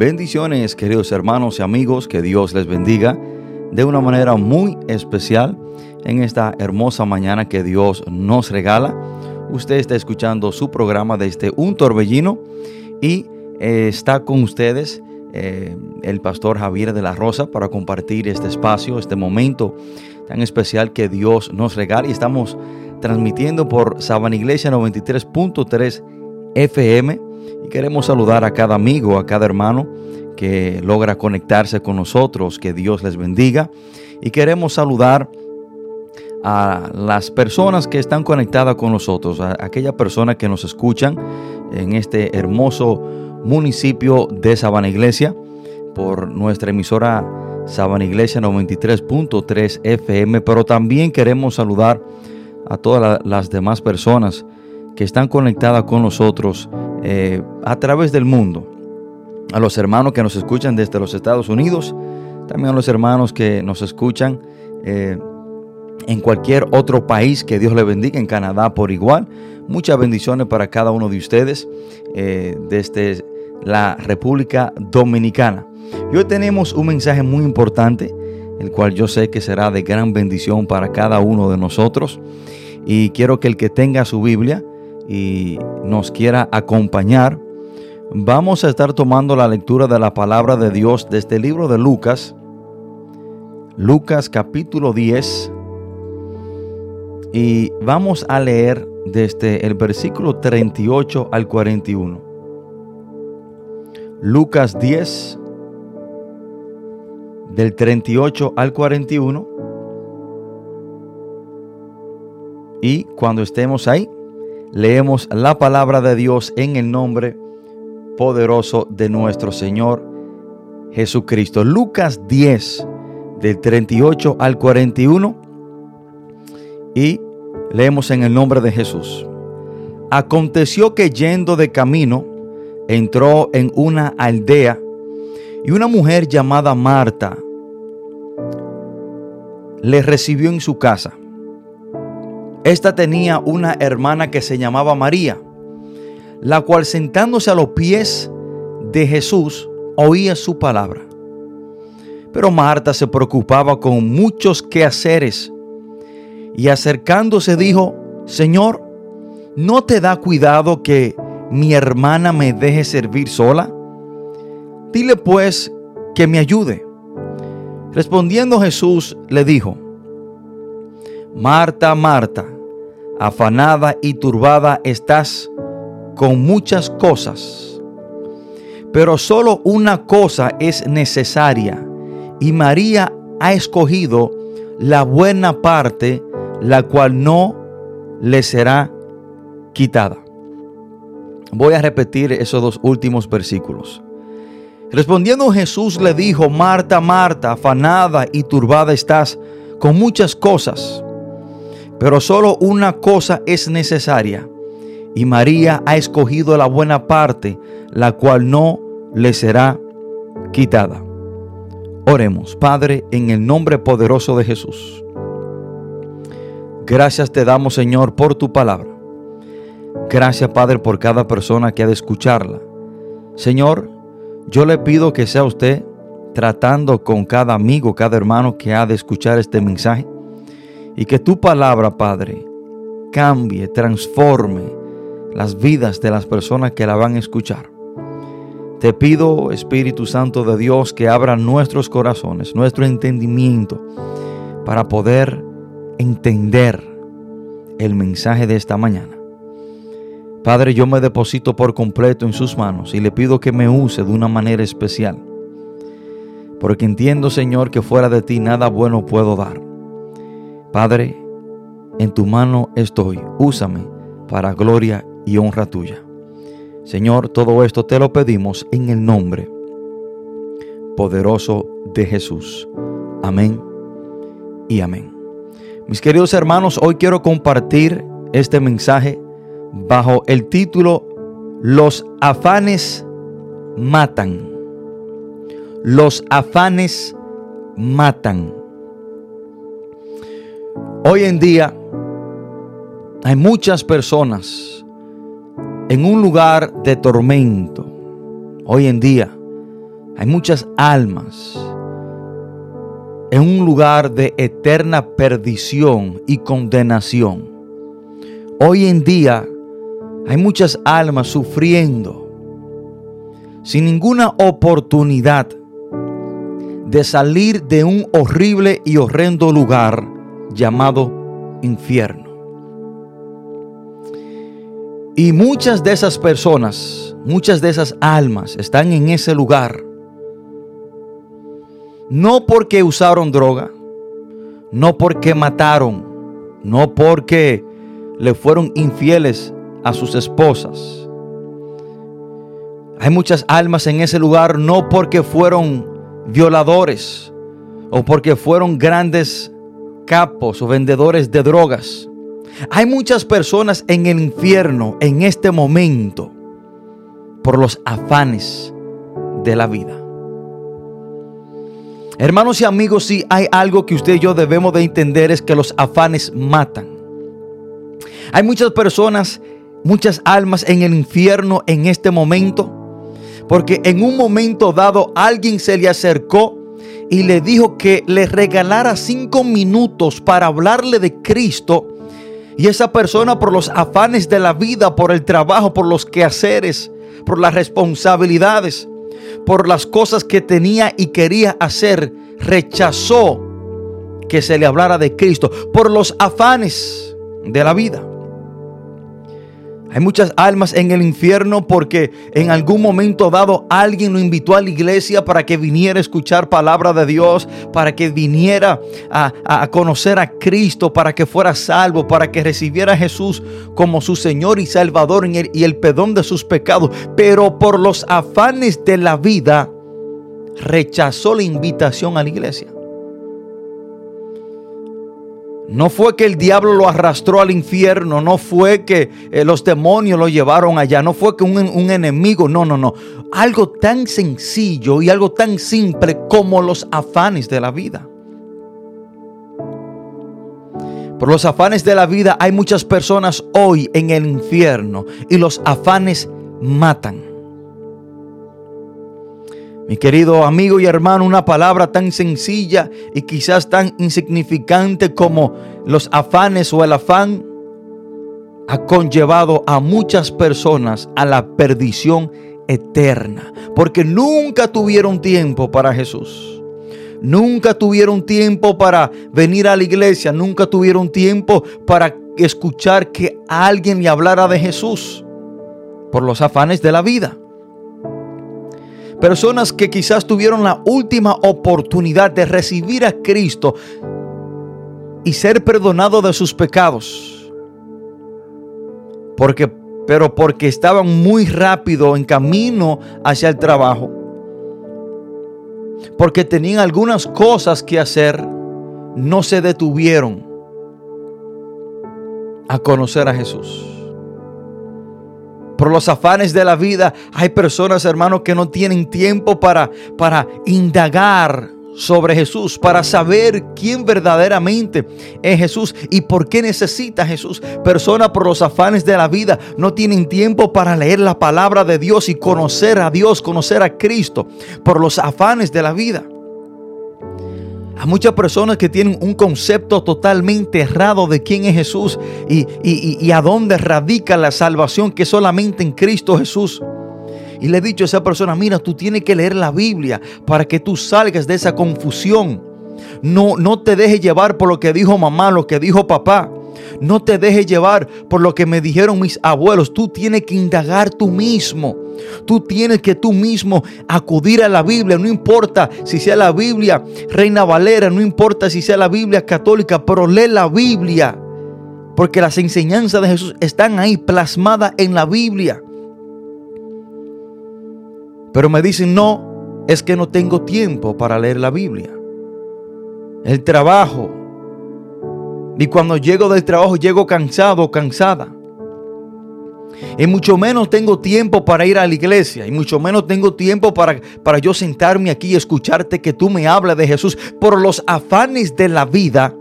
Bendiciones, queridos hermanos y amigos, que Dios les bendiga de una manera muy especial en esta hermosa mañana que Dios nos regala. Usted está escuchando su programa desde un torbellino y eh, está con ustedes eh, el pastor Javier de la Rosa para compartir este espacio, este momento tan especial que Dios nos regala y estamos transmitiendo por Sabana Iglesia 93.3 FM y queremos saludar a cada amigo, a cada hermano que logra conectarse con nosotros, que Dios les bendiga. Y queremos saludar a las personas que están conectadas con nosotros, a aquellas personas que nos escuchan en este hermoso municipio de Sabana Iglesia por nuestra emisora Sabana Iglesia 93.3 FM, pero también queremos saludar a todas las demás personas que están conectadas con nosotros eh, a través del mundo. A los hermanos que nos escuchan desde los Estados Unidos, también a los hermanos que nos escuchan eh, en cualquier otro país, que Dios le bendiga, en Canadá por igual. Muchas bendiciones para cada uno de ustedes eh, desde la República Dominicana. Y hoy tenemos un mensaje muy importante, el cual yo sé que será de gran bendición para cada uno de nosotros. Y quiero que el que tenga su Biblia y nos quiera acompañar, vamos a estar tomando la lectura de la palabra de Dios desde el libro de Lucas, Lucas capítulo 10, y vamos a leer desde el versículo 38 al 41. Lucas 10, del 38 al 41. Y cuando estemos ahí, leemos la palabra de Dios en el nombre poderoso de nuestro Señor Jesucristo. Lucas 10, del 38 al 41. Y leemos en el nombre de Jesús. Aconteció que yendo de camino, entró en una aldea y una mujer llamada Marta le recibió en su casa. Esta tenía una hermana que se llamaba María, la cual sentándose a los pies de Jesús oía su palabra. Pero Marta se preocupaba con muchos quehaceres y acercándose dijo, Señor, ¿no te da cuidado que mi hermana me deje servir sola? Dile pues que me ayude. Respondiendo Jesús le dijo, Marta, Marta, afanada y turbada estás con muchas cosas, pero solo una cosa es necesaria, y María ha escogido la buena parte, la cual no le será quitada. Voy a repetir esos dos últimos versículos. Respondiendo Jesús le dijo, Marta, Marta, afanada y turbada estás con muchas cosas pero solo una cosa es necesaria, y María ha escogido la buena parte, la cual no le será quitada. Oremos, Padre, en el nombre poderoso de Jesús. Gracias te damos, Señor, por tu palabra. Gracias, Padre, por cada persona que ha de escucharla. Señor, yo le pido que sea usted tratando con cada amigo, cada hermano que ha de escuchar este mensaje y que tu palabra, Padre, cambie, transforme las vidas de las personas que la van a escuchar. Te pido, Espíritu Santo de Dios, que abra nuestros corazones, nuestro entendimiento, para poder entender el mensaje de esta mañana. Padre, yo me deposito por completo en sus manos y le pido que me use de una manera especial, porque entiendo, Señor, que fuera de ti nada bueno puedo dar. Padre, en tu mano estoy, úsame para gloria y honra tuya. Señor, todo esto te lo pedimos en el nombre poderoso de Jesús. Amén y amén. Mis queridos hermanos, hoy quiero compartir este mensaje bajo el título Los afanes matan. Los afanes matan. Hoy en día hay muchas personas en un lugar de tormento. Hoy en día hay muchas almas en un lugar de eterna perdición y condenación. Hoy en día hay muchas almas sufriendo sin ninguna oportunidad de salir de un horrible y horrendo lugar llamado infierno. Y muchas de esas personas, muchas de esas almas están en ese lugar. No porque usaron droga, no porque mataron, no porque le fueron infieles a sus esposas. Hay muchas almas en ese lugar no porque fueron violadores o porque fueron grandes capos o vendedores de drogas. Hay muchas personas en el infierno en este momento por los afanes de la vida. Hermanos y amigos, si hay algo que usted y yo debemos de entender es que los afanes matan. Hay muchas personas, muchas almas en el infierno en este momento, porque en un momento dado alguien se le acercó y le dijo que le regalara cinco minutos para hablarle de Cristo y esa persona por los afanes de la vida, por el trabajo, por los quehaceres, por las responsabilidades, por las cosas que tenía y quería hacer, rechazó que se le hablara de Cristo, por los afanes de la vida. Hay muchas almas en el infierno porque en algún momento dado alguien lo invitó a la iglesia para que viniera a escuchar palabra de Dios, para que viniera a, conocer a Cristo, para que fuera salvo, para que recibiera a Jesús como su Señor y Salvador y el perdón de sus pecados. Pero por los afanes de la vida rechazó la invitación a la iglesia. No fue que el diablo lo arrastró al infierno, no fue que eh, los demonios lo llevaron allá, no fue que un, un, enemigo, no, no, no. Algo tan sencillo y algo tan simple como los afanes de la vida. Por los afanes de la vida hay muchas personas hoy en el infierno y los afanes matan. Mi querido amigo y hermano, una palabra tan sencilla y quizás tan insignificante como los afanes o el afán ha conllevado a muchas personas a la perdición eterna, porque nunca tuvieron tiempo para Jesús. Nunca tuvieron tiempo para venir a la iglesia, nunca tuvieron tiempo para escuchar que alguien le hablara de Jesús por los afanes de la vida. Personas que quizás tuvieron la última oportunidad de recibir a Cristo y ser perdonado de sus pecados. Porque, pero porque estaban muy rápido en camino hacia el trabajo. Porque tenían algunas cosas que hacer, no se detuvieron a conocer a Jesús por los afanes de la vida, hay personas, hermanos, que no tienen tiempo para, para indagar sobre Jesús, para saber quién verdaderamente es Jesús y por qué necesita Jesús. Personas por los afanes de la vida no tienen tiempo para leer la palabra de Dios y conocer a Dios, conocer a Cristo, por los afanes de la vida. Hay muchas personas que tienen un concepto totalmente errado de quién es Jesús y, y, a dónde radica la salvación que solamente en Cristo Jesús. Y le he dicho a esa persona, mira, tú tienes que leer la Biblia para que tú salgas de esa confusión. No, no te dejes llevar por lo que dijo mamá, lo que dijo papá. No te dejes llevar por lo que me dijeron mis abuelos. Tú tienes que indagar tú mismo. Tú tienes que tú mismo acudir a la Biblia. No importa si sea la Biblia Reina Valera, no importa si sea la Biblia católica, pero lee la Biblia. Porque las enseñanzas de Jesús están ahí plasmadas en la Biblia. Pero me dicen, no, es que no tengo tiempo para leer la Biblia. El trabajo. Y cuando llego del trabajo llego cansado o cansada. Y mucho menos tengo tiempo para ir a la iglesia. Y mucho menos tengo tiempo para, para yo sentarme aquí y escucharte que tú me hablas de Jesús. Por los afanes de la vida,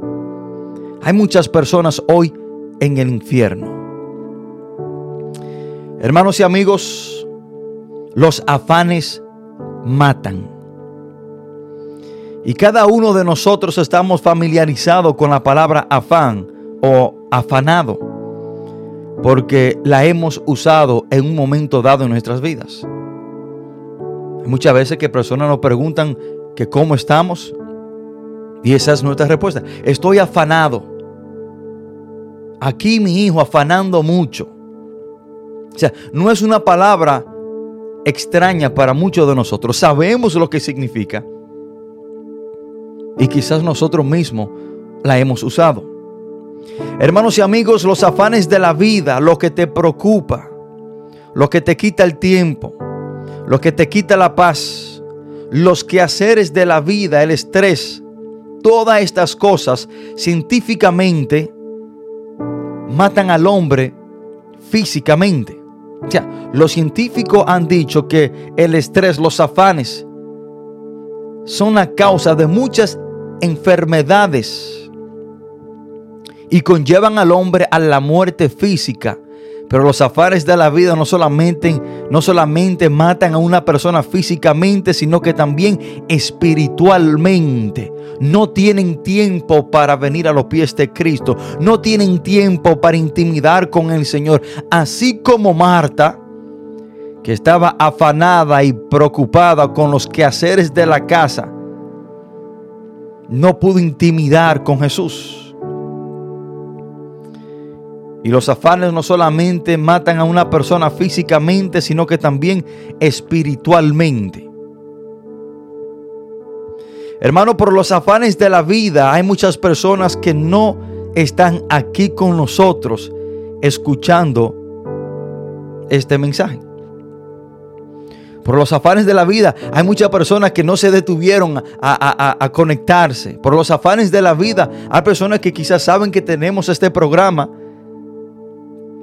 hay muchas personas hoy en el infierno. Hermanos y amigos, los afanes matan. Y cada uno de nosotros estamos familiarizados con la palabra afán o afanado porque la hemos usado en un momento dado en nuestras vidas. Muchas veces que personas nos preguntan que cómo estamos y esa es nuestra respuesta. Estoy afanado. Aquí mi hijo afanando mucho. O sea, no es una palabra extraña para muchos de nosotros. Sabemos lo que significa. Y quizás nosotros mismos la hemos usado. Hermanos y amigos, los afanes de la vida, lo que te preocupa, lo que te quita el tiempo, lo que te quita la paz, los quehaceres de la vida, el estrés, todas estas cosas científicamente matan al hombre físicamente. O sea, los científicos han dicho que el estrés, los afanes, son la causa de muchas enfermedades y conllevan al hombre a la muerte física. Pero los afanes de la vida no solamente, no solamente matan a una persona físicamente, sino que también espiritualmente. No tienen tiempo para venir a los pies de Cristo. No tienen tiempo para intimidar con el Señor. Así como Marta, que estaba afanada y preocupada con los quehaceres de la casa, no pudo intimidar con Jesús. Y los afanes no solamente matan a una persona físicamente, sino que también espiritualmente. Hermano, por los afanes de la vida hay muchas personas que no están aquí con nosotros escuchando este mensaje. Por los afanes de la vida hay muchas personas que no se detuvieron a, a, conectarse. Por los afanes de la vida hay personas que quizás saben que tenemos este programa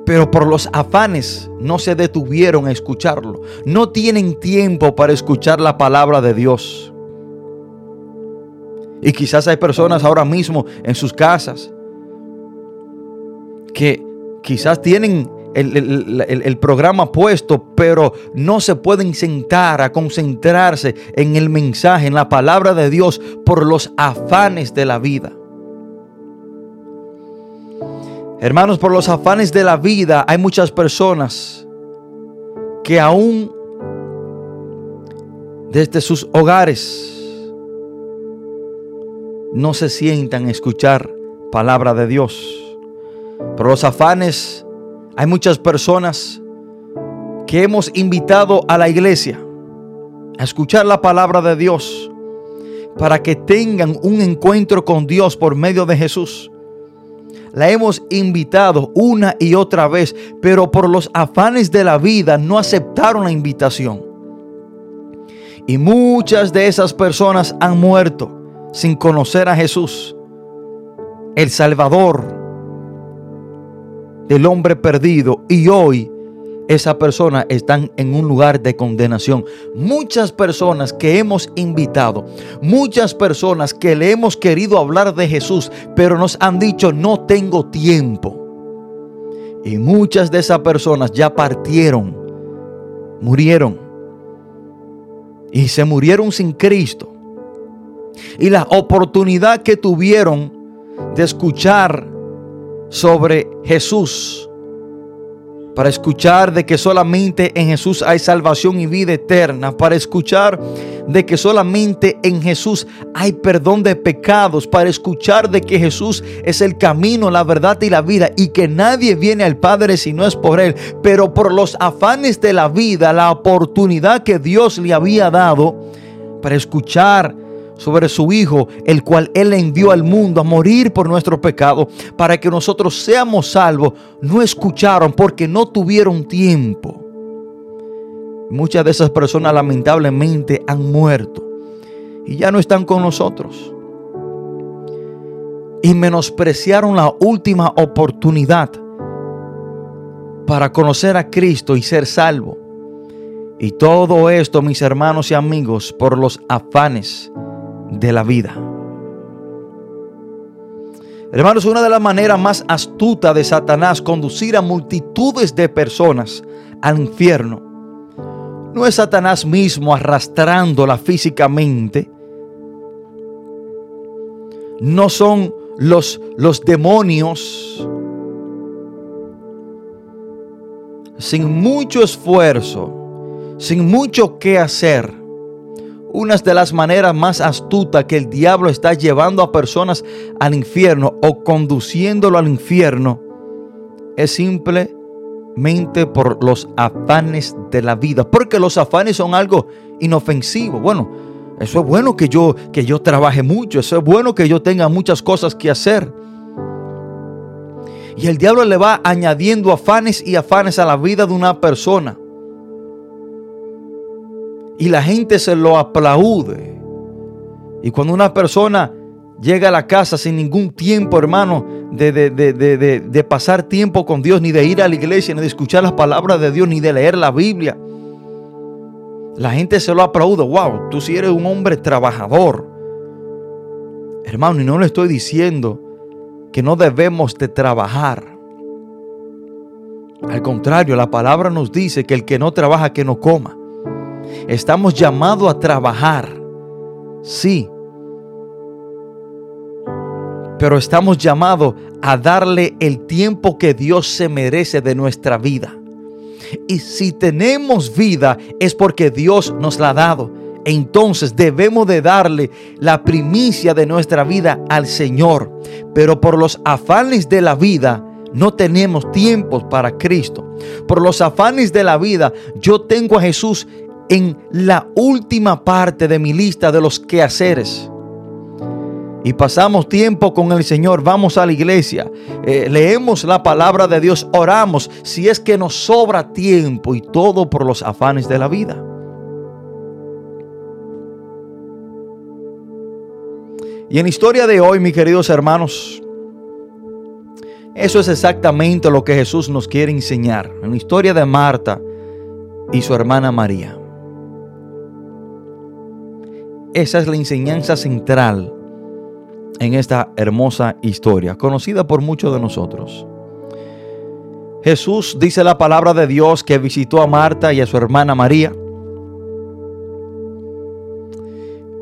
pero por los afanes no se detuvieron a escucharlo. No tienen tiempo para escuchar la palabra de Dios. Y quizás hay personas ahora mismo en sus casas que quizás tienen el, el, programa puesto, pero no se pueden sentar a concentrarse en el mensaje, en la palabra de Dios, por los afanes de la vida. Hermanos, por los afanes de la vida hay muchas personas que aún desde sus hogares no se sientan a escuchar palabra de Dios. Por los afanes hay muchas personas que hemos invitado a la iglesia a escuchar la palabra de Dios para que tengan un encuentro con Dios por medio de Jesús. La hemos invitado una y otra vez, pero por los afanes de la vida no aceptaron la invitación. Y muchas de esas personas han muerto sin conocer a Jesús, el Salvador del hombre perdido. Y hoy esa persona están en un lugar de condenación. Muchas personas que hemos invitado, muchas personas que le hemos querido hablar de Jesús, pero nos han dicho no tengo tiempo. Y muchas de esas personas ya partieron, murieron. Y se murieron sin Cristo. Y la oportunidad que tuvieron de escuchar sobre Jesús para escuchar de que solamente en Jesús hay salvación y vida eterna, para escuchar de que solamente en Jesús hay perdón de pecados, para escuchar de que Jesús es el camino, la verdad y la vida y que nadie viene al Padre si no es por Él, pero por los afanes de la vida, la oportunidad que Dios le había dado para escuchar sobre su Hijo, el cual Él envió al mundo a morir por nuestro pecado, para que nosotros seamos salvos, no escucharon porque no tuvieron tiempo. Muchas de esas personas lamentablemente han muerto y ya no están con nosotros. Y menospreciaron la última oportunidad para conocer a Cristo y ser salvo. Y todo esto, mis hermanos y amigos, por los afanes de la vida. Hermanos, una de las maneras más astutas de Satanás conducir a multitudes de personas al infierno no es Satanás mismo arrastrándola físicamente. No son los, los demonios sin mucho esfuerzo, sin mucho que hacer. Una de las maneras más astutas que el diablo está llevando a personas al infierno o conduciéndolo al infierno es simple por los afanes de la vida, porque los afanes son algo inofensivo. Bueno, eso es bueno que yo que yo trabaje mucho, eso es bueno que yo tenga muchas cosas que hacer. Y el diablo le va añadiendo afanes y afanes a la vida de una persona. Y la gente se lo aplaude. Y cuando una persona llega a la casa sin ningún tiempo, hermano, de, de, pasar tiempo con Dios, ni de ir a la iglesia, ni de escuchar las palabras de Dios, ni de leer la Biblia. La gente se lo aplaude. Wow, tú si eres un hombre trabajador. Hermano, y no le estoy diciendo que no debemos de trabajar. Al contrario, la palabra nos dice que el que no trabaja, que no coma. Estamos llamados a trabajar. Sí, pero estamos llamados a darle el tiempo que Dios se merece de nuestra vida. Y si tenemos vida es porque Dios nos la ha dado. Entonces debemos de darle la primicia de nuestra vida al Señor. Pero por los afanes de la vida no tenemos tiempo para Cristo. Por los afanes de la vida yo tengo a Jesús en la última parte de mi lista de los quehaceres y pasamos tiempo con el Señor, vamos a la iglesia, eh, leemos la palabra de Dios, oramos, si es que nos sobra tiempo y todo por los afanes de la vida. Y en la historia de hoy, mis queridos hermanos, eso es exactamente lo que Jesús nos quiere enseñar. En la historia de Marta y su hermana María. Esa es la enseñanza central en esta hermosa historia, conocida por muchos de nosotros. Jesús dice la palabra de Dios que visitó a Marta y a su hermana María.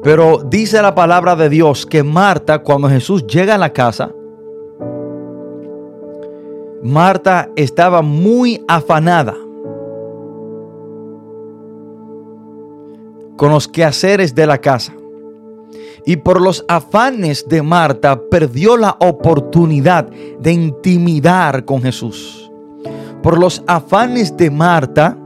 Pero dice la palabra de Dios que Marta, cuando Jesús llega a la casa, Marta estaba muy afanada con los quehaceres de la casa y por los afanes de Marta perdió la oportunidad de intimidar con Jesús. Por los afanes de Marta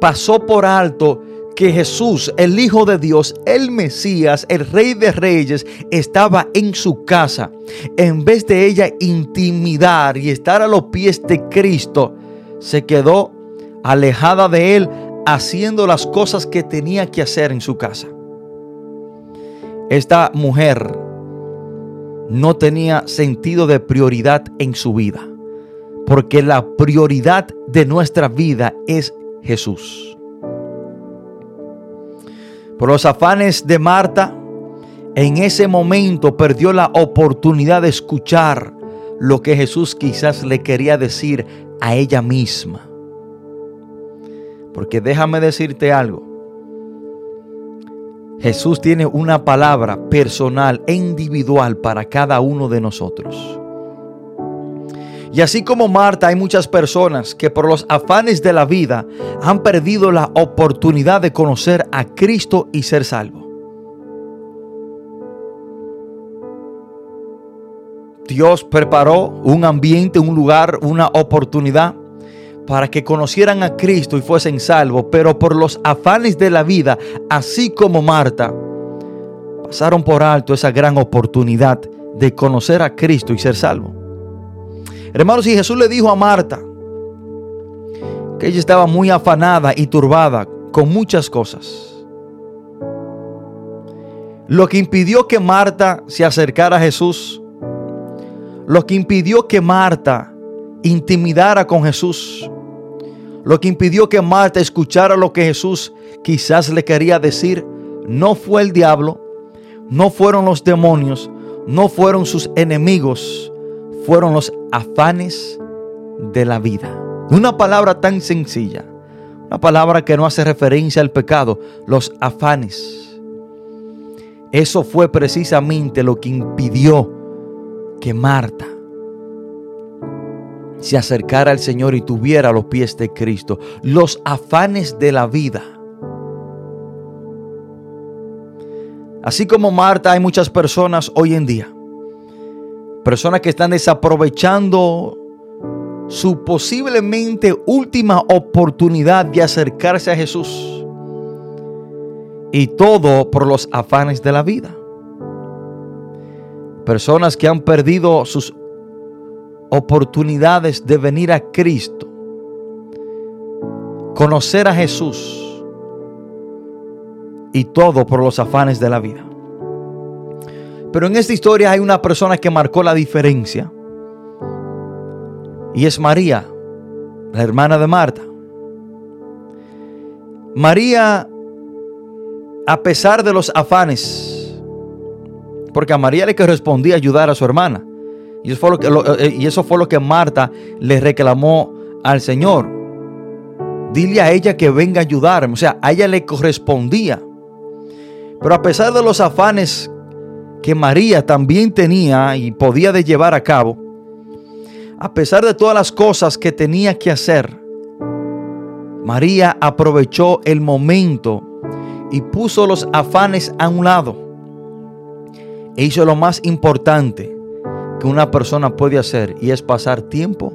pasó por alto que Jesús, el Hijo de Dios, el Mesías, el Rey de Reyes, estaba en su casa. En vez de ella intimidar y estar a los pies de Cristo, se quedó alejada de él haciendo las cosas que tenía que hacer en su casa. Esta mujer no tenía sentido de prioridad en su vida, porque la prioridad de nuestra vida es Jesús. Por los afanes de Marta, en ese momento perdió la oportunidad de escuchar lo que Jesús quizás le quería decir a ella misma. Porque déjame decirte algo. Jesús tiene una palabra personal e individual para cada uno de nosotros. Y así como Marta, hay muchas personas que por los afanes de la vida han perdido la oportunidad de conocer a Cristo y ser salvo. Dios preparó un ambiente, un lugar, una oportunidad para que conocieran a Cristo y fuesen salvos, pero por los afanes de la vida, así como Marta, pasaron por alto esa gran oportunidad de conocer a Cristo y ser salvo. Hermanos, y Jesús le dijo a Marta que ella estaba muy afanada y turbada con muchas cosas. Lo que impidió que Marta se acercara a Jesús, lo que impidió que Marta intimidara con Jesús, lo que impidió que Marta escuchara lo que Jesús quizás le quería decir, no fue el diablo, no fueron los demonios, no fueron sus enemigos, fueron los afanes de la vida. Una palabra tan sencilla, una palabra que no hace referencia al pecado, los afanes. Eso fue precisamente lo que impidió que Marta se acercara al Señor y tuviera los pies de Cristo. Los afanes de la vida. Así como Marta, hay muchas personas hoy en día. Personas que están desaprovechando su posiblemente última oportunidad de acercarse a Jesús. Y todo por los afanes de la vida. Personas que han perdido sus oportunidades de venir a Cristo. Conocer a Jesús. Y todo por los afanes de la vida. Pero en esta historia hay una persona que marcó la diferencia y es María, la hermana de Marta. María, a pesar de los afanes, porque a María le correspondía ayudar a su hermana, y eso fue lo que, eh, y eso fue lo que Marta le reclamó al Señor. Dile a ella que venga a ayudarme, o sea, a ella le correspondía. Pero a pesar de los afanes que María también tenía y podía de llevar a cabo, a pesar de todas las cosas que tenía que hacer, María aprovechó el momento y puso los afanes a un lado. E hizo lo más importante que una persona puede hacer y es pasar tiempo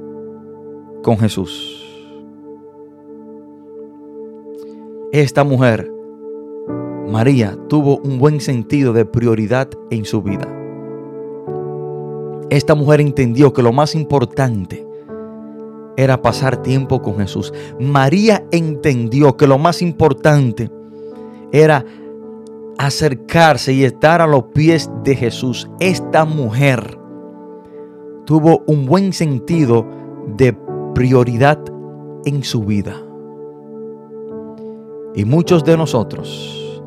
con Jesús. Esta mujer, María, tuvo un buen sentido de prioridad en su vida esta mujer entendió que lo más importante era pasar tiempo con Jesús. María entendió que lo más importante era acercarse y estar a los pies de Jesús. Esta mujer tuvo un buen sentido de prioridad en su vida. Y muchos de nosotros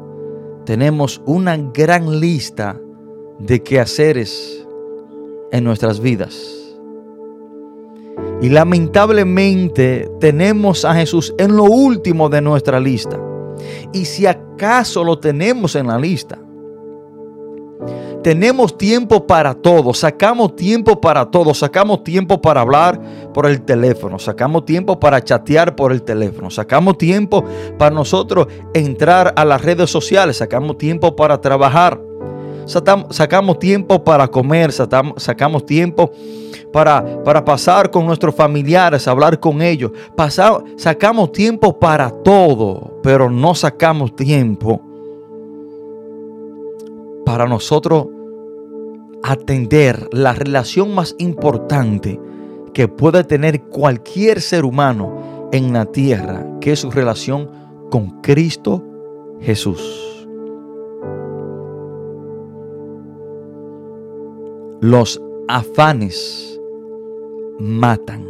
tenemos una gran lista de quehaceres en nuestras vidas. Y lamentablemente tenemos a Jesús en lo último de nuestra lista. Y si acaso lo tenemos en la lista, tenemos tiempo para todo, sacamos tiempo para todo, sacamos tiempo para hablar por el teléfono, sacamos tiempo para chatear por el teléfono, sacamos tiempo para nosotros entrar a las redes sociales, sacamos tiempo para trabajar sacamos tiempo para comer, sacamos tiempo para, para pasar con nuestros familiares, hablar con ellos. sacamos tiempo para todo, pero no sacamos tiempo para nosotros atender la relación más importante que puede tener cualquier ser humano en la tierra, que es su relación con Cristo Jesús. Los afanes matan.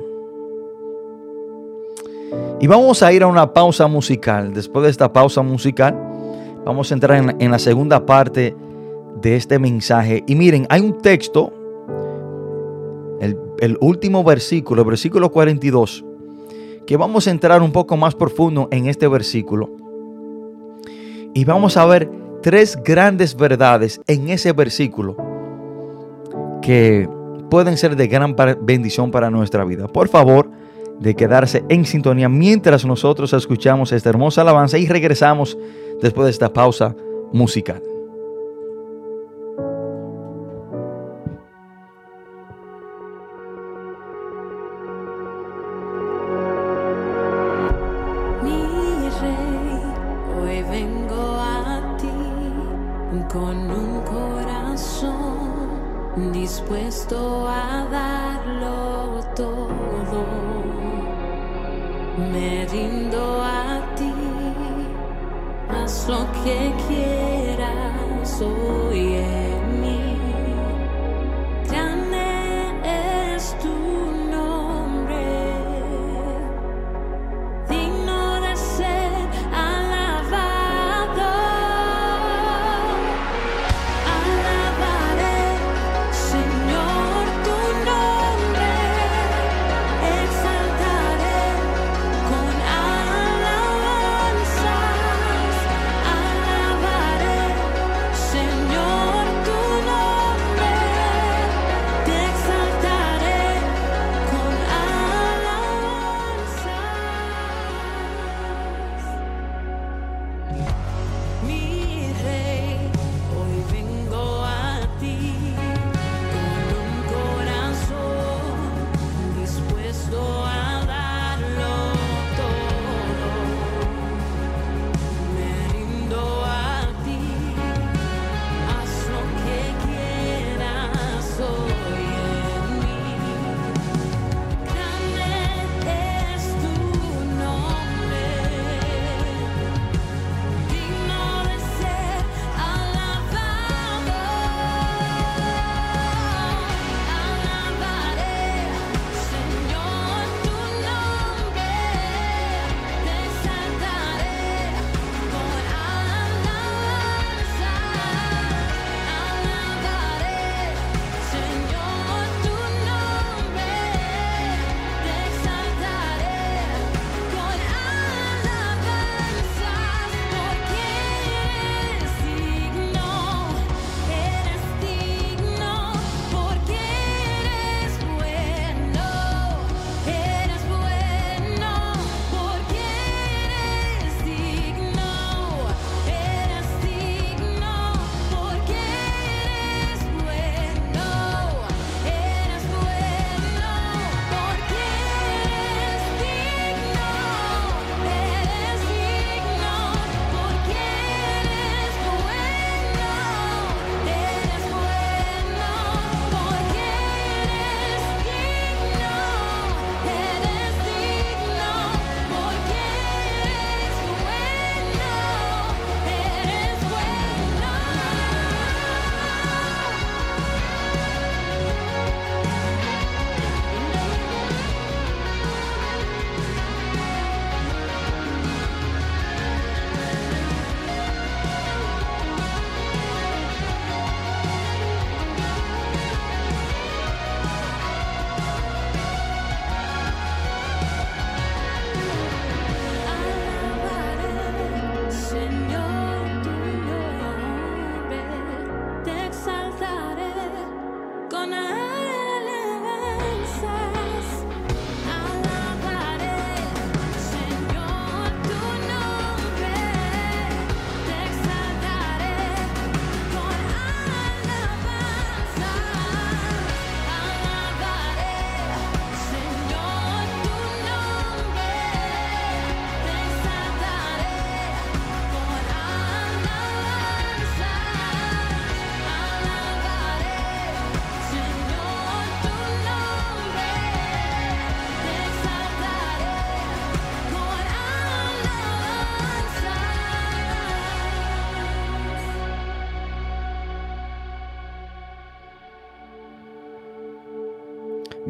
Y vamos a ir a una pausa musical. Después de esta pausa musical, vamos a entrar en la, segunda parte de este mensaje. Y miren, hay un texto, el, el último versículo, el versículo 42, que vamos a entrar un poco más profundo en este versículo. Y vamos a ver tres grandes verdades en ese versículo que pueden ser de gran bendición para nuestra vida. Por favor, de quedarse en sintonía mientras nosotros escuchamos esta hermosa alabanza y regresamos después de esta pausa musical. Dispuesto a darlo todo. Me rindo a ti, haz lo que quieras hoy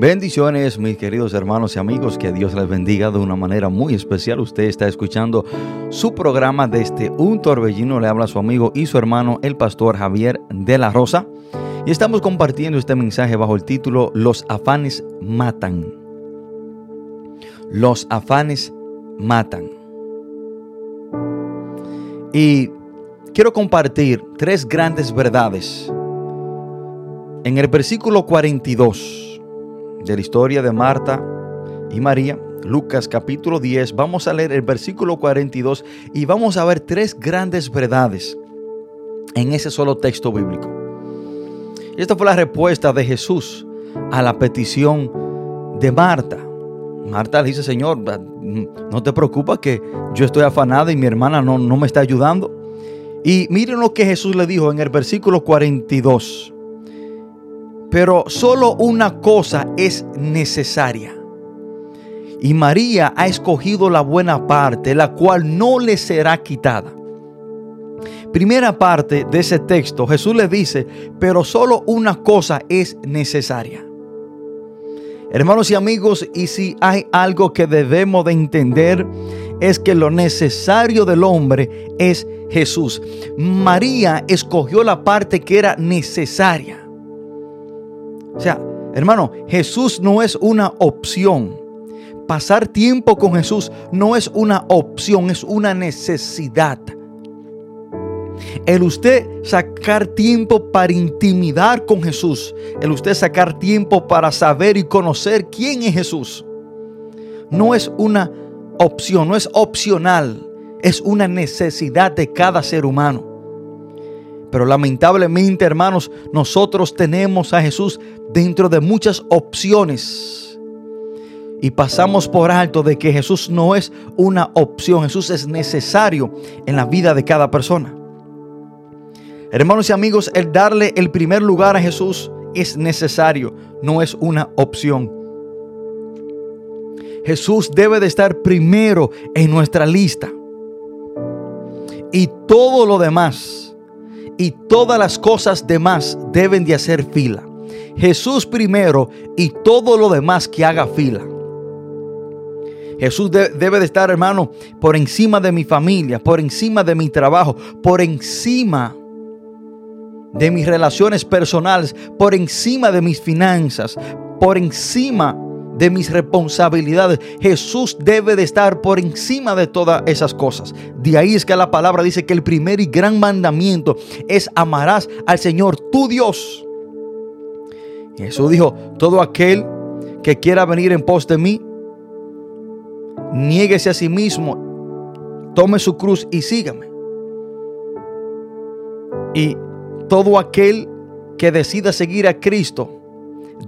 Bendiciones, mis queridos hermanos y amigos, que Dios les bendiga de una manera muy especial. Usted está escuchando su programa desde un torbellino. Le habla su amigo y su hermano, el pastor Javier de la Rosa. Y estamos compartiendo este mensaje bajo el título Los afanes matan. Los afanes matan. Y quiero compartir tres grandes verdades. En el versículo 42 de la historia de Marta y María, Lucas capítulo 10, vamos a leer el versículo 42 y vamos a ver tres grandes verdades en ese solo texto bíblico. Esta fue la respuesta de Jesús a la petición de Marta. Marta dice, Señor, no te preocupes que yo estoy afanada y mi hermana no, no me está ayudando. Y miren lo que Jesús le dijo en el versículo 42. Pero solo una cosa es necesaria. Y María ha escogido la buena parte, la cual no le será quitada. Primera parte de ese texto, Jesús le dice, pero solo una cosa es necesaria. Hermanos y amigos, y si hay algo que debemos de entender, es que lo necesario del hombre es Jesús. María escogió la parte que era necesaria. O sea, hermano, Jesús no es una opción. Pasar tiempo con Jesús no es una opción, es una necesidad. El usted sacar tiempo para intimidar con Jesús, el usted sacar tiempo para saber y conocer quién es Jesús, no es una opción, no es opcional, es una necesidad de cada ser humano. Pero lamentablemente, hermanos, nosotros tenemos a Jesús dentro de muchas opciones. Y pasamos por alto de que Jesús no es una opción, Jesús es necesario en la vida de cada persona. Hermanos y amigos, el darle el primer lugar a Jesús es necesario, no es una opción. Jesús debe de estar primero en nuestra lista. Y todo lo demás y todas las cosas demás deben de hacer fila. Jesús primero y todo lo demás que haga fila. Jesús de- debe de estar, hermano, por encima de mi familia, por encima de mi trabajo, por encima de mis relaciones personales, por encima de mis finanzas, por encima de mis responsabilidades. Jesús debe de estar por encima de todas esas cosas. De ahí es que la palabra dice que el primer y gran mandamiento es amarás al Señor tu Dios. Jesús dijo, todo aquel que quiera venir en pos de mí, niéguese a sí mismo, tome su cruz y sígame. Y todo aquel que decida seguir a Cristo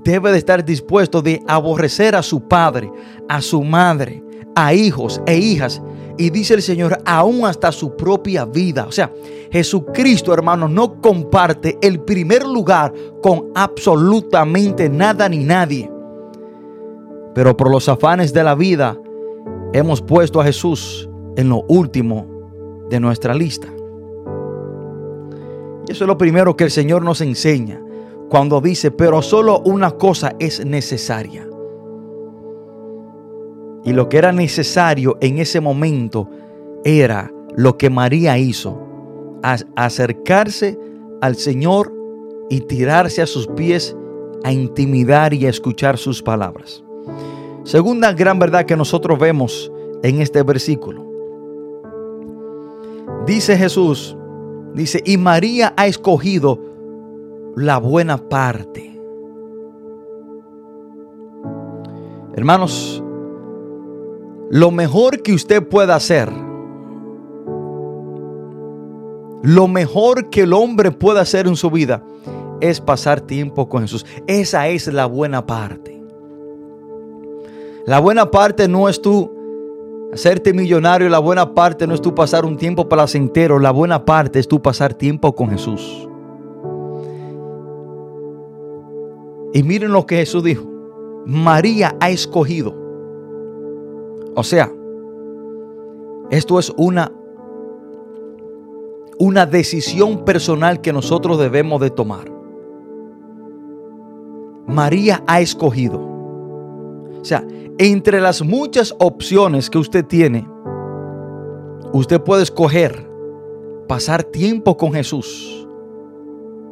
debe de estar dispuesto de aborrecer a su padre, a su madre, a hijos e hijas. Y dice el Señor, aún hasta su propia vida. O sea, Jesucristo, hermano, no comparte el primer lugar con absolutamente nada ni nadie. Pero por los afanes de la vida, hemos puesto a Jesús en lo último de nuestra lista. Y eso es lo primero que el Señor nos enseña cuando dice, pero solo una cosa es necesaria. Y lo que era necesario en ese momento era lo que María hizo, acercarse al Señor y tirarse a sus pies a intimidar y a escuchar sus palabras. Segunda gran verdad que nosotros vemos en este versículo. Dice Jesús, dice, y María ha escogido la buena parte. Hermanos, lo mejor que usted pueda hacer, lo mejor que el hombre pueda hacer en su vida es pasar tiempo con Jesús. Esa es la buena parte. La buena parte no es tú hacerte millonario, la buena parte no es tú pasar un tiempo placentero, la buena parte es tú pasar tiempo con Jesús. Y miren lo que Jesús dijo. María ha escogido. O sea, esto es una una decisión personal que nosotros debemos de tomar. María ha escogido. O sea, entre las muchas opciones que usted tiene, usted puede escoger pasar tiempo con Jesús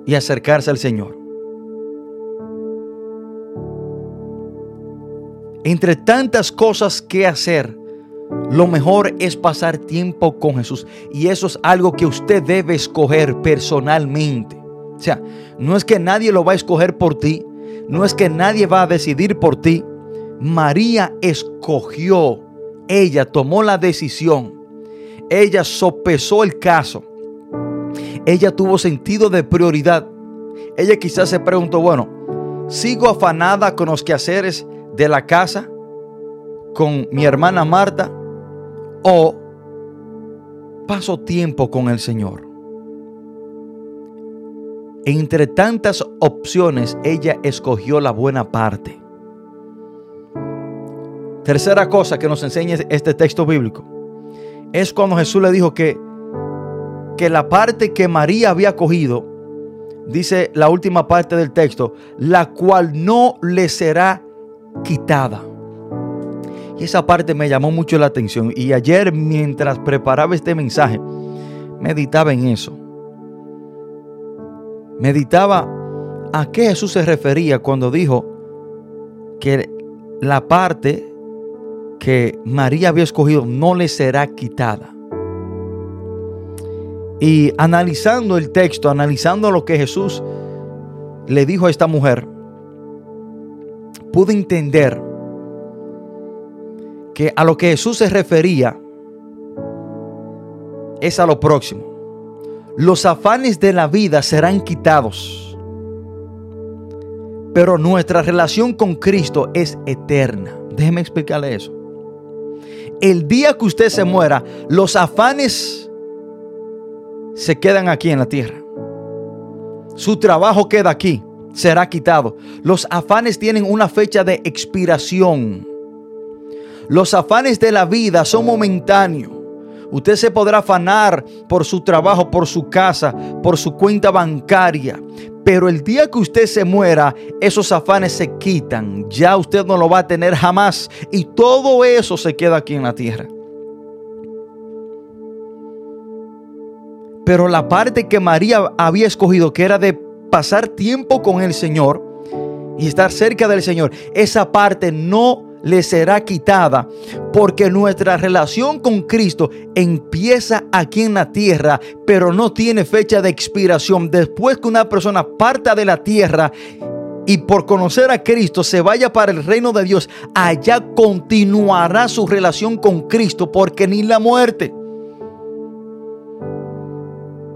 y acercarse al Señor. Entre tantas cosas que hacer, lo mejor es pasar tiempo con Jesús. Y eso es algo que usted debe escoger personalmente. O sea, no es que nadie lo va a escoger por ti. No es que nadie va a decidir por ti. María escogió. Ella tomó la decisión. Ella sopesó el caso. Ella tuvo sentido de prioridad. Ella quizás se preguntó, bueno, ¿sigo afanada con los quehaceres de la casa con mi hermana Marta o paso tiempo con el Señor? Entre tantas opciones, ella escogió la buena parte. Tercera cosa que nos enseña este texto bíblico es cuando Jesús le dijo que, que la parte que María había cogido, dice la última parte del texto, la cual no le será quitada. Y esa parte me llamó mucho la atención. Y ayer mientras preparaba este mensaje, meditaba en eso. Meditaba a qué Jesús se refería cuando dijo que la parte que María había escogido no le será quitada. Y analizando el texto, analizando lo que Jesús le dijo a esta mujer, pude entender que a lo que Jesús se refería es a lo próximo. Los afanes de la vida serán quitados, pero nuestra relación con Cristo es eterna. Déjeme explicarle eso. El día que usted se muera, los afanes se quedan aquí en la tierra. Su trabajo queda aquí, será quitado. Los afanes tienen una fecha de expiración. Los afanes de la vida son momentáneos. Usted se podrá afanar por su trabajo, por su casa, por su cuenta bancaria. Pero el día que usted se muera, esos afanes se quitan. Ya usted no lo va a tener jamás. Y todo eso se queda aquí en la tierra. Pero la parte que María había escogido, que era de pasar tiempo con el Señor y estar cerca del Señor, esa parte no le será quitada porque nuestra relación con Cristo empieza aquí en la tierra, pero no tiene fecha de expiración. Después que una persona parta de la tierra y por conocer a Cristo se vaya para el reino de Dios, allá continuará su relación con Cristo porque ni la muerte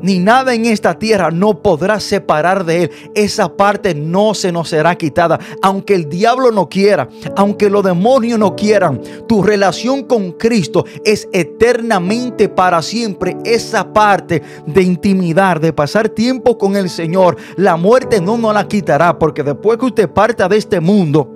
ni nada en esta tierra no podrá separar de Él. Esa parte no se nos será quitada. Aunque el diablo no quiera, aunque los demonios no quieran, tu relación con Cristo es eternamente para siempre. Esa parte de intimidad, de pasar tiempo con el Señor, la muerte no nos la quitará. Porque después que usted parta de este mundo,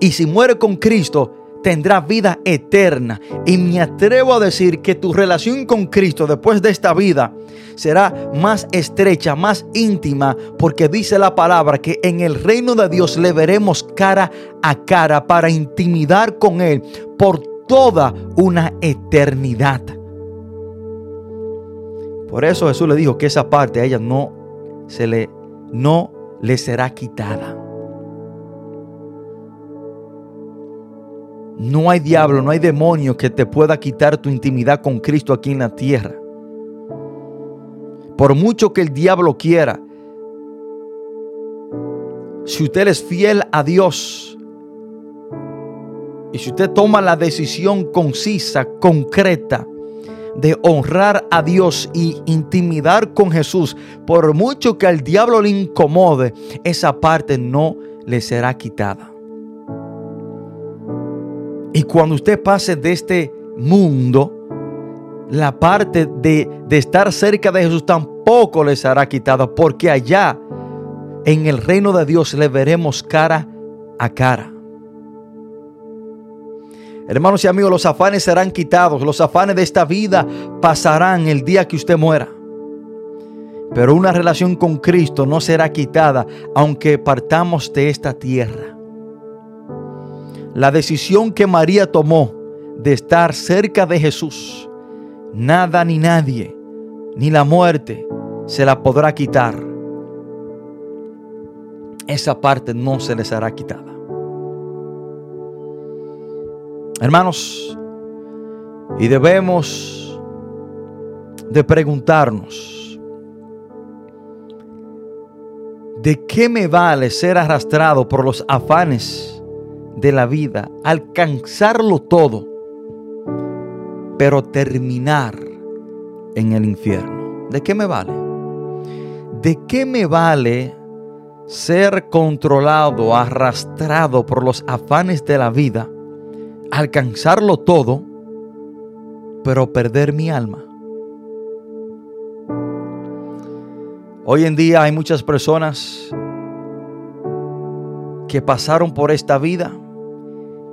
y si muere con Cristo, tendrá vida eterna. Y me atrevo a decir que tu relación con Cristo después de esta vida será más estrecha, más íntima, porque dice la palabra que en el reino de Dios le veremos cara a cara para intimidar con Él por toda una eternidad. Por eso Jesús le dijo que esa parte a ella no se le no le será quitada. No hay diablo, no hay demonio que te pueda quitar tu intimidad con Cristo aquí en la tierra. Por mucho que el diablo quiera, si usted es fiel a Dios y si usted toma la decisión concisa, concreta, de honrar a Dios y intimidar con Jesús, por mucho que al diablo le incomode, esa parte no le será quitada. Y cuando usted pase de este mundo, la parte de, de, estar cerca de Jesús tampoco le será quitada, porque allá en el reino de Dios le veremos cara a cara. Hermanos y amigos, los afanes serán quitados, los afanes de esta vida pasarán el día que usted muera. Pero una relación con Cristo no será quitada aunque partamos de esta tierra. La decisión que María tomó de estar cerca de Jesús, nada ni nadie, ni la muerte se la podrá quitar. Esa parte no se les hará quitada. Hermanos, y debemos de preguntarnos, ¿de qué me vale ser arrastrado por los afanes de la vida, alcanzarlo todo, pero terminar en el infierno? ¿De qué me vale? ¿De qué me vale ser controlado, arrastrado por los afanes de la vida? alcanzarlo todo, pero perder mi alma. Hoy en día hay muchas personas que pasaron por esta vida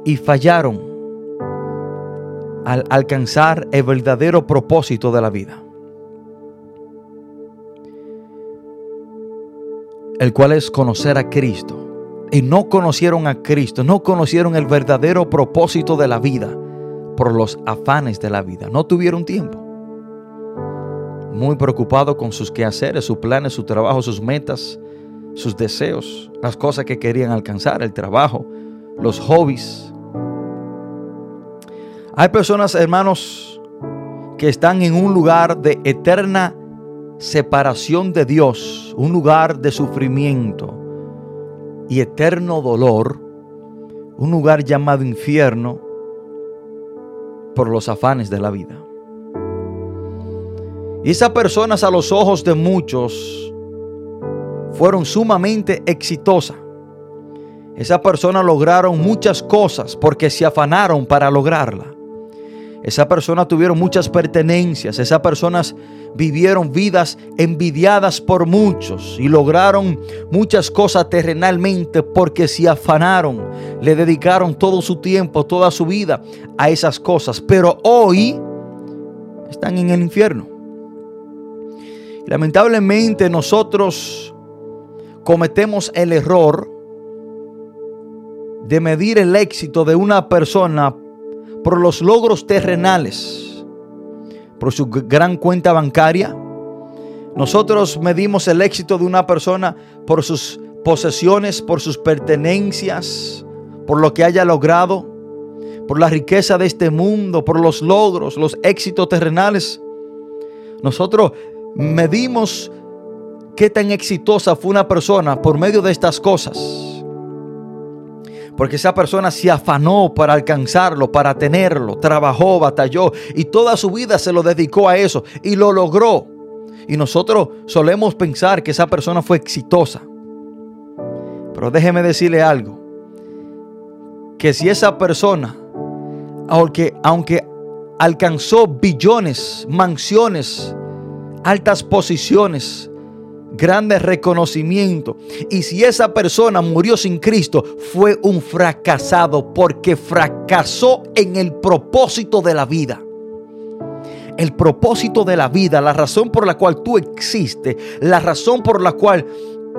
y fallaron al alcanzar el verdadero propósito de la vida. El cual es conocer a Cristo. Y no conocieron a Cristo, no conocieron el verdadero propósito de la vida por los afanes de la vida. No tuvieron tiempo. Muy preocupado con sus quehaceres, sus planes, su trabajo, sus metas, sus deseos, las cosas que querían alcanzar, el trabajo, los hobbies. Hay personas, hermanos, que están en un lugar de eterna separación de Dios, un lugar de sufrimiento y eterno dolor, un lugar llamado infierno por los afanes de la vida. Y esas personas a los ojos de muchos fueron sumamente exitosas. Esas personas lograron muchas cosas porque se afanaron para lograrla. Esas personas tuvieron muchas pertenencias. Esas personas vivieron vidas envidiadas por muchos y lograron muchas cosas terrenalmente porque se afanaron. Le dedicaron todo su tiempo, toda su vida a esas cosas. Pero hoy están en el infierno. Lamentablemente nosotros cometemos el error de medir el éxito de una persona por los logros terrenales, por su gran cuenta bancaria. Nosotros medimos el éxito de una persona por sus posesiones, por sus pertenencias, por lo que haya logrado, por la riqueza de este mundo, por los logros, los éxitos terrenales. Nosotros medimos qué tan exitosa fue una persona por medio de estas cosas. Porque esa persona se afanó para alcanzarlo, para tenerlo, trabajó, batalló y toda su vida se lo dedicó a eso y lo logró. Y nosotros solemos pensar que esa persona fue exitosa. Pero déjeme decirle algo. Que si esa persona, aunque, aunque alcanzó billones, mansiones, altas posiciones, grandes reconocimientos. Y si esa persona murió sin Cristo, fue un fracasado porque fracasó en el propósito de la vida. El propósito de la vida, la razón por la cual tú existes, la razón por la cual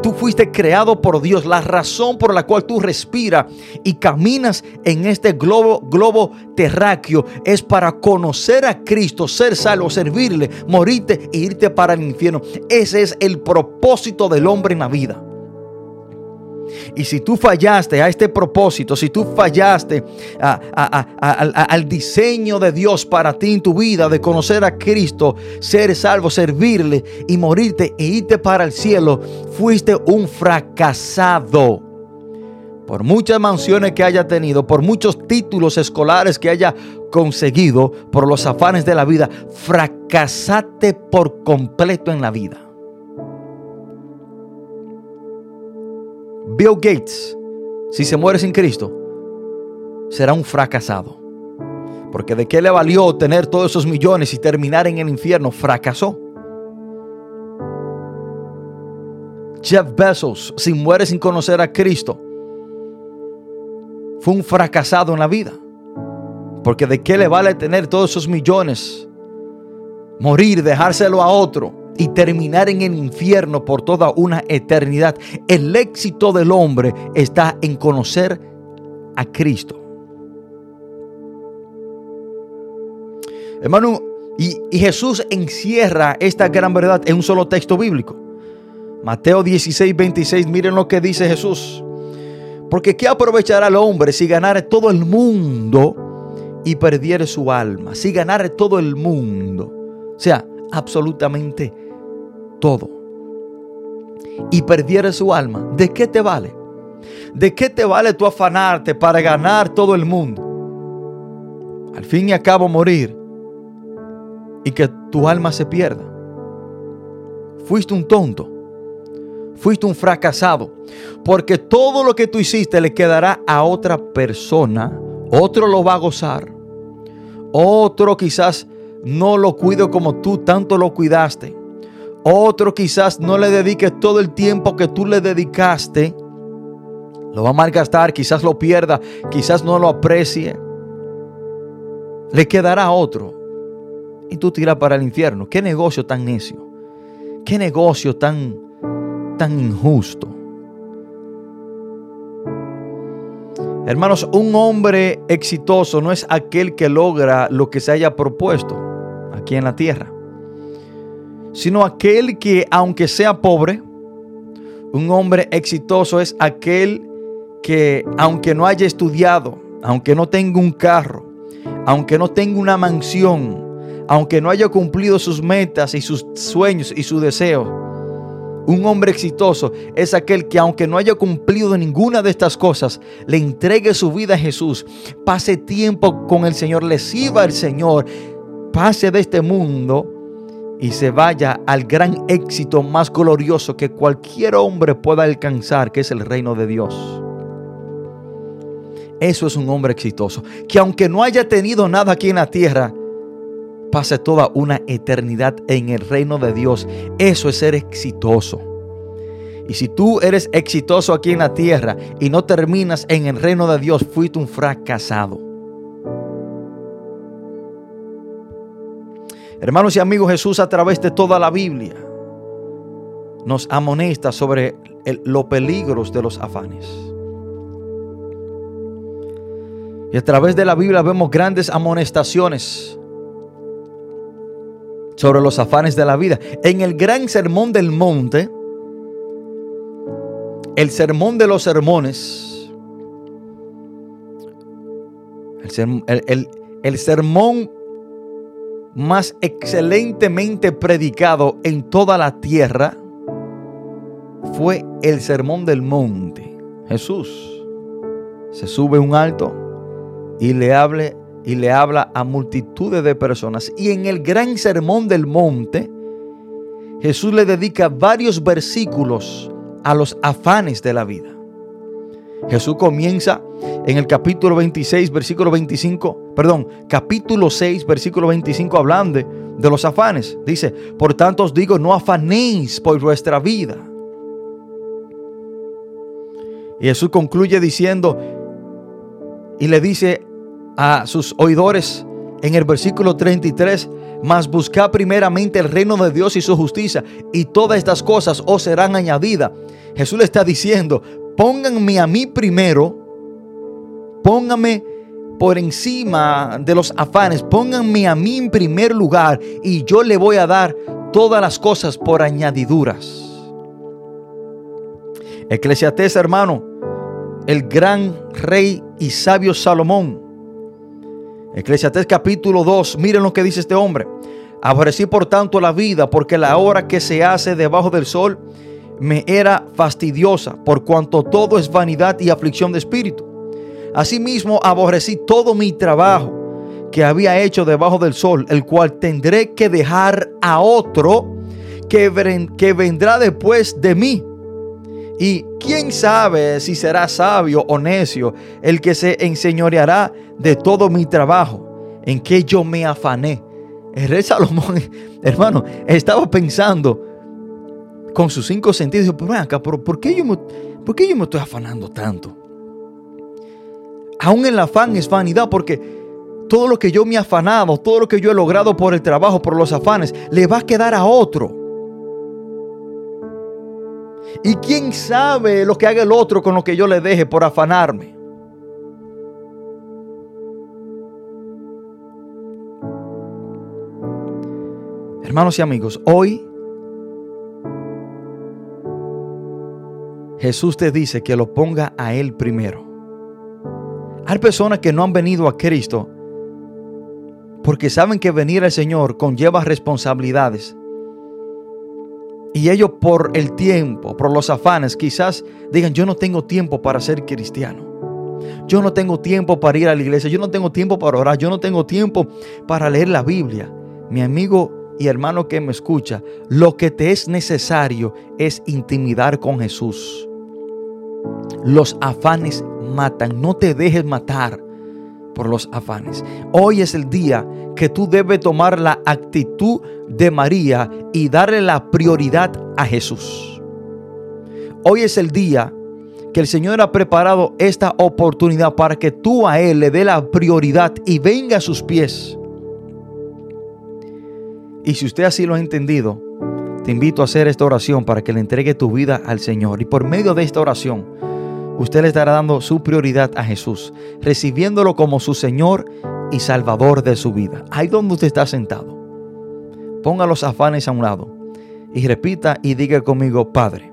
tú fuiste creado por Dios, la razón por la cual tú respiras y caminas en este globo, terráqueo es para conocer a Cristo, ser salvo, servirle, morirte e irte para el infierno. Ese es el propósito del hombre en la vida. Y si tú fallaste a este propósito, si tú fallaste al diseño de Dios para ti en tu vida, de conocer a Cristo, ser salvo, servirle y morirte e irte para el cielo, fuiste un fracasado. Por muchas mansiones que haya tenido, por muchos títulos escolares que haya conseguido, por los afanes de la vida, fracasaste por completo en la vida. Bill Gates, si se muere sin Cristo, será un fracasado. Porque de qué le valió tener todos esos millones y terminar en el infierno, fracasó. Jeff Bezos, si muere sin conocer a Cristo, fue un fracasado en la vida. Porque de qué le vale tener todos esos millones, morir, dejárselo a otro y terminar en el infierno por toda una eternidad. El éxito del hombre está en conocer a Cristo. Hermano, y, Jesús encierra esta gran verdad en un solo texto bíblico. Mateo 16, 26, miren lo que dice Jesús. Porque ¿qué aprovechará el hombre si ganare todo el mundo y perdiere su alma? Si ganare todo el mundo. O sea, absolutamente todo. Y perdiere su alma. ¿De qué te vale? ¿De qué te vale tu afanarte para ganar todo el mundo? Al fin y al cabo morir y que tu alma se pierda. Fuiste un tonto. Fuiste un fracasado. Porque todo lo que tú hiciste le quedará a otra persona. Otro lo va a gozar. Otro quizás no lo cuido como tú tanto lo cuidaste. Otro quizás no le dedique todo el tiempo que tú le dedicaste Lo va a malgastar, quizás lo pierda, quizás no lo aprecie. Le quedará otro. Y tú tiras para el infierno. Qué negocio tan necio. Qué negocio tan, tan injusto. Hermanos, un hombre exitoso no es aquel que logra lo que se haya propuesto aquí en la tierra, sino aquel que, aunque sea pobre, un hombre exitoso es aquel que, aunque no haya estudiado, aunque no tenga un carro, aunque no tenga una mansión, aunque no haya cumplido sus metas y sus sueños y sus deseos, un hombre exitoso es aquel que aunque no haya cumplido ninguna de estas cosas, le entregue su vida a Jesús, pase tiempo con el Señor, le sirva al Señor, pase de este mundo y se vaya al gran éxito más glorioso que cualquier hombre pueda alcanzar, que es el reino de Dios. Eso es un hombre exitoso, que aunque no haya tenido nada aquí en la tierra, pase toda una eternidad en el reino de Dios. Eso es ser exitoso. Y si tú eres exitoso aquí en la tierra y no terminas en el reino de Dios, fuiste un fracasado. Hermanos y amigos, Jesús a través de toda la Biblia nos amonesta sobre los peligros de los afanes. Y a través de la Biblia vemos grandes amonestaciones sobre los afanes de la vida. En el gran sermón del monte, el sermón de los sermones, el, serm- el- el- el sermón más excelentemente predicado en toda la tierra, fue el sermón del monte. Jesús se sube a un alto y le hable y le habla a multitudes de personas. Y en el gran sermón del monte, Jesús le dedica varios versículos a los afanes de la vida. Jesús comienza en el capítulo 26, versículo 25, perdón, capítulo 6, versículo 25, hablando de, de los afanes. Dice, por tanto os digo, no afanéis por vuestra vida. Y Jesús concluye diciendo, y le dice a sus oidores en el versículo 33, mas buscad primeramente el reino de Dios y su justicia, y todas estas cosas os serán añadidas. Jesús le está diciendo, pónganme a mí primero, pónganme por encima de los afanes, pónganme a mí en primer lugar, y yo le voy a dar todas las cosas por añadiduras. Eclesiastés, hermano, el gran rey y sabio Salomón. Eclesiastés capítulo 2, miren lo que dice este hombre. Aborrecí por tanto la vida, porque la hora que se hace debajo del sol me era fastidiosa, por cuanto todo es vanidad y aflicción de espíritu. Asimismo, aborrecí todo mi trabajo que había hecho debajo del sol, el cual tendré que dejar a otro que, ven- que vendrá después de mí. Y quién sabe si será sabio o necio el que se enseñoreará de todo mi trabajo en que yo me afané. El rey Salomón, hermano, estaba pensando con sus cinco sentidos. Pero ven acá, ¿por, por qué yo me, por qué yo me estoy afanando tanto? Aún el afán es vanidad porque todo lo que yo me he afanado, todo lo que yo he logrado por el trabajo, por los afanes, le va a quedar a otro. Y quién sabe lo que haga el otro con lo que yo le deje por afanarme. Hermanos y amigos, hoy Jesús te dice que lo ponga a Él primero. Hay personas que no han venido a Cristo porque saben que venir al Señor conlleva responsabilidades. Y ellos por el tiempo, por los afanes, quizás digan, yo no tengo tiempo para ser cristiano. Yo no tengo tiempo para ir a la iglesia. Yo no tengo tiempo para orar. Yo no tengo tiempo para leer la Biblia. Mi amigo y hermano que me escucha, lo que te es necesario es intimidar con Jesús. Los afanes matan. No te dejes matar por los afanes. Hoy es el día que tú debes tomar la actitud de María y darle la prioridad a Jesús. Hoy es el día que el Señor ha preparado esta oportunidad para que tú a Él le dé la prioridad y venga a sus pies. Y si usted así lo ha entendido, te invito a hacer esta oración para que le entregue tu vida al Señor. Y por medio de esta oración, usted le estará dando su prioridad a Jesús, recibiéndolo como su Señor y Salvador de su vida. Ahí donde usted está sentado. Ponga los afanes a un lado y repita y diga conmigo, Padre,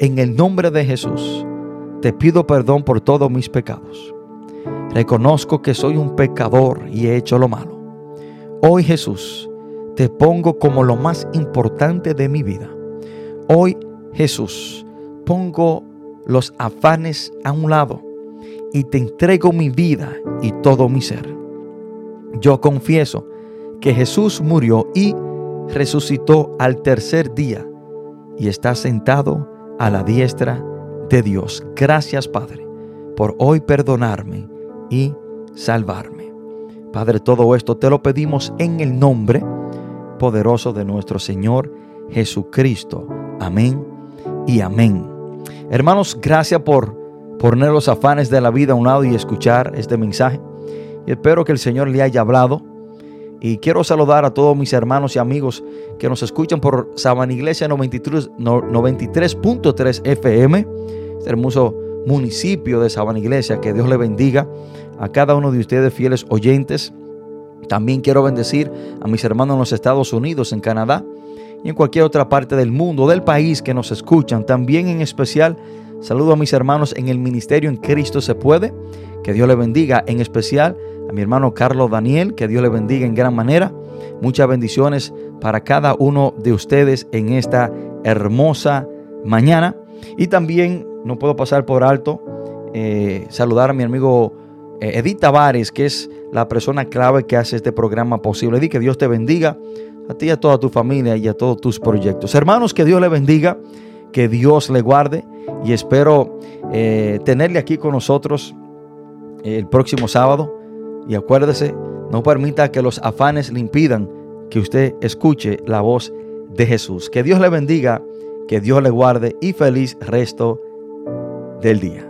en el nombre de Jesús, te pido perdón por todos mis pecados. Reconozco que soy un pecador y he hecho lo malo. Hoy Jesús, te pongo como lo más importante de mi vida. Hoy Jesús, pongo los afanes a un lado y te entrego mi vida y todo mi ser. Yo confieso que Jesús murió y resucitó al tercer día y está sentado a la diestra de Dios. Gracias Padre por hoy perdonarme y salvarme. Padre, todo esto te lo pedimos en el nombre poderoso de nuestro Señor Jesucristo. Amén y amén. Hermanos, gracias por poner los afanes de la vida a un lado y escuchar este mensaje. Y espero que el Señor le haya hablado. Y quiero saludar a todos mis hermanos y amigos que nos escuchan por Sabana Iglesia 93 no- 93.3 FM, este hermoso municipio de Sabana Iglesia. Que Dios le bendiga a cada uno de ustedes, fieles oyentes. También quiero bendecir a mis hermanos en los Estados Unidos, en Canadá y en cualquier otra parte del mundo, del país que nos escuchan. También en especial saludo a mis hermanos en el ministerio en Cristo se puede. Que Dios le bendiga. En especial a mi hermano Carlos Daniel. Que Dios le bendiga en gran manera. Muchas bendiciones para cada uno de ustedes en esta hermosa mañana. Y también no puedo pasar por alto eh, saludar a mi amigo eh, Edith Tavares, que es la persona clave que hace este programa posible. Edith, que Dios te bendiga a ti y a toda tu familia y a todos tus proyectos. Hermanos, que Dios le bendiga, que Dios le guarde y espero eh, tenerle aquí con nosotros el próximo sábado. Y acuérdese, no permita que los afanes le impidan que usted escuche la voz de Jesús. Que Dios le bendiga, que Dios le guarde y feliz resto del día.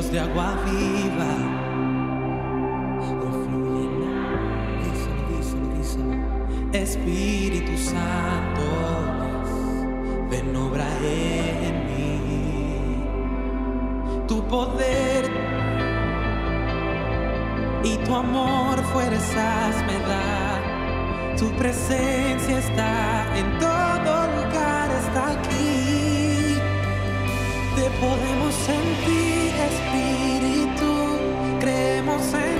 Ríos de agua viva hoy fluyen aquí. Díselo, díselo, díselo. Espíritu Santo, ven obra en mí tu poder y tu amor fuerzas me da. Tu presencia está en todo lugar, está aquí. Te podemos sentir, Espíritu. Creemos en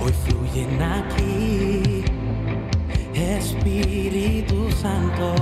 hoy fluyen aquí. Espíritu Santo,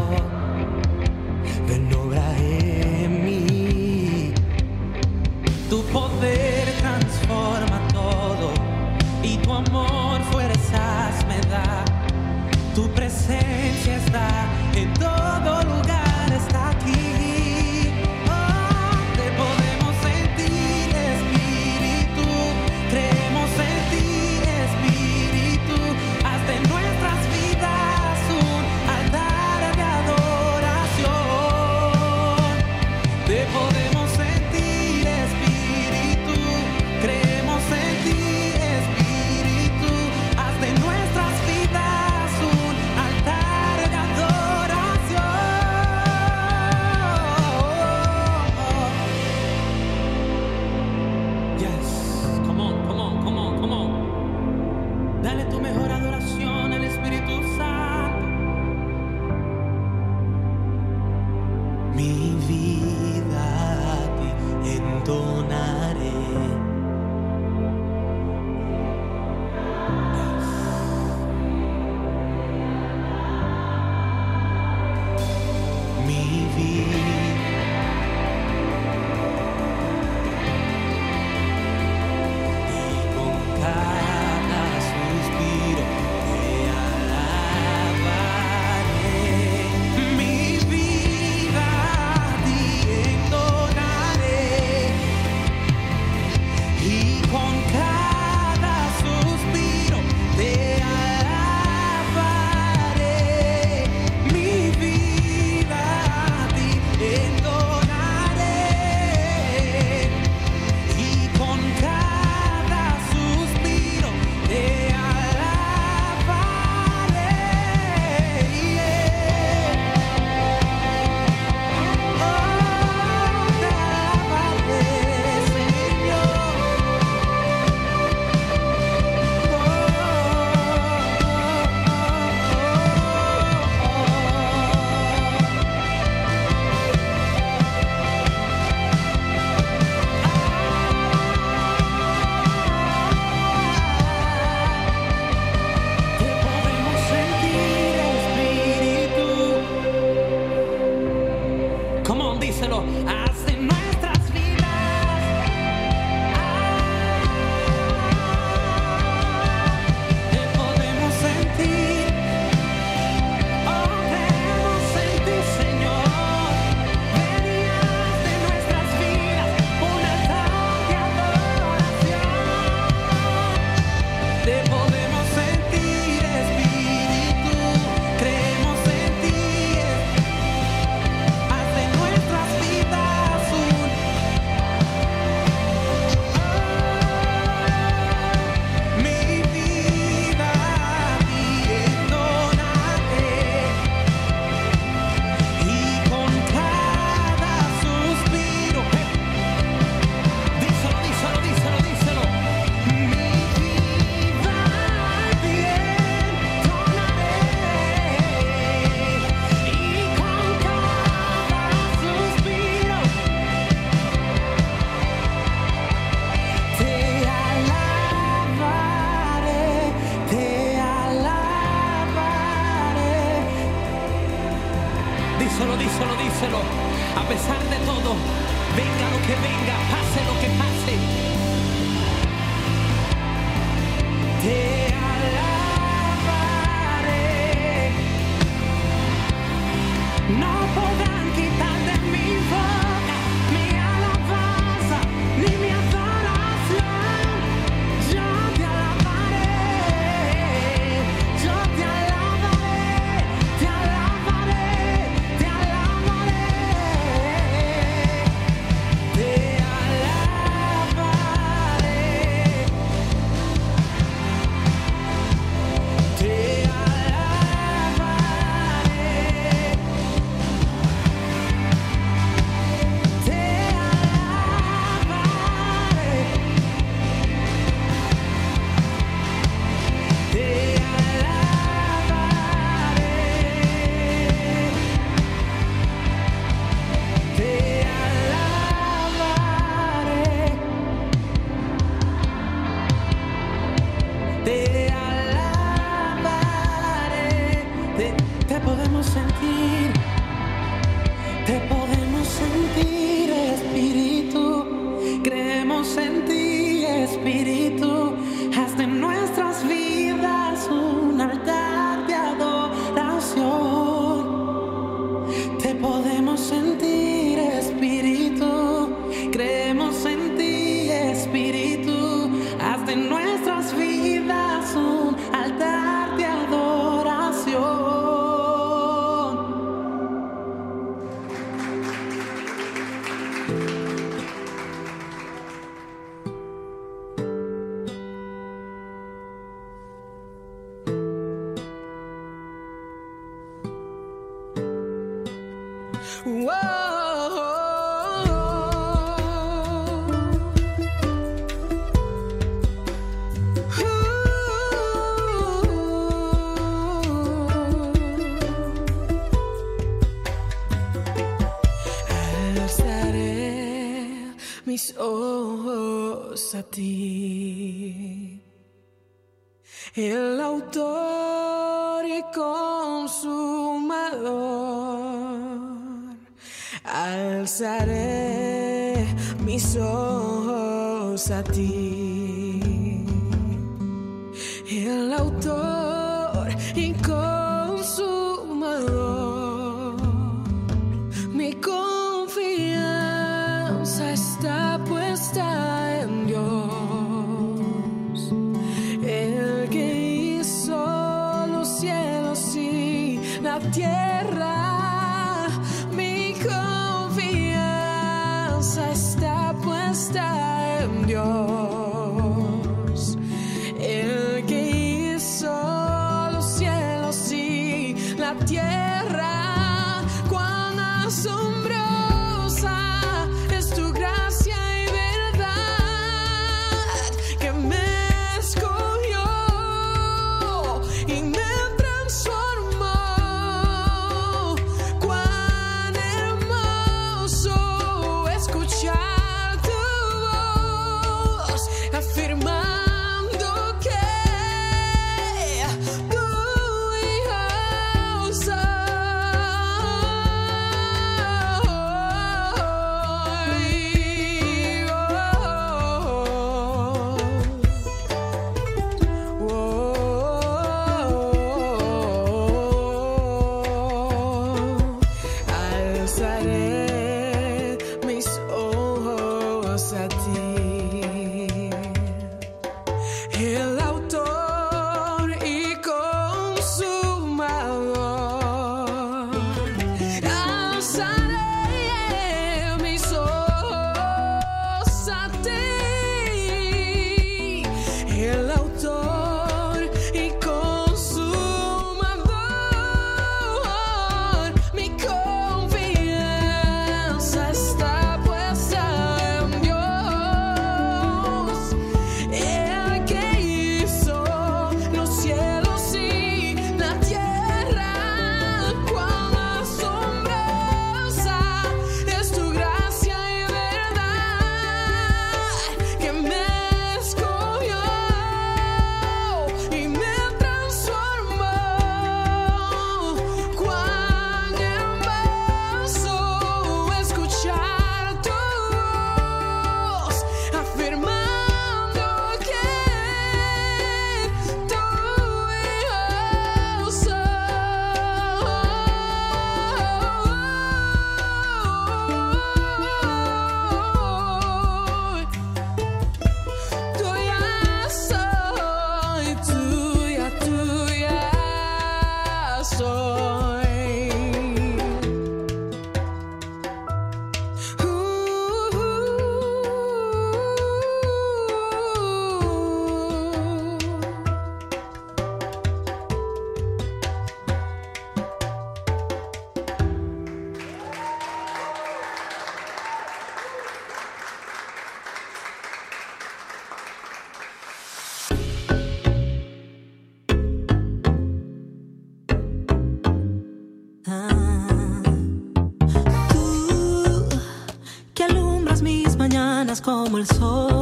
como el sol.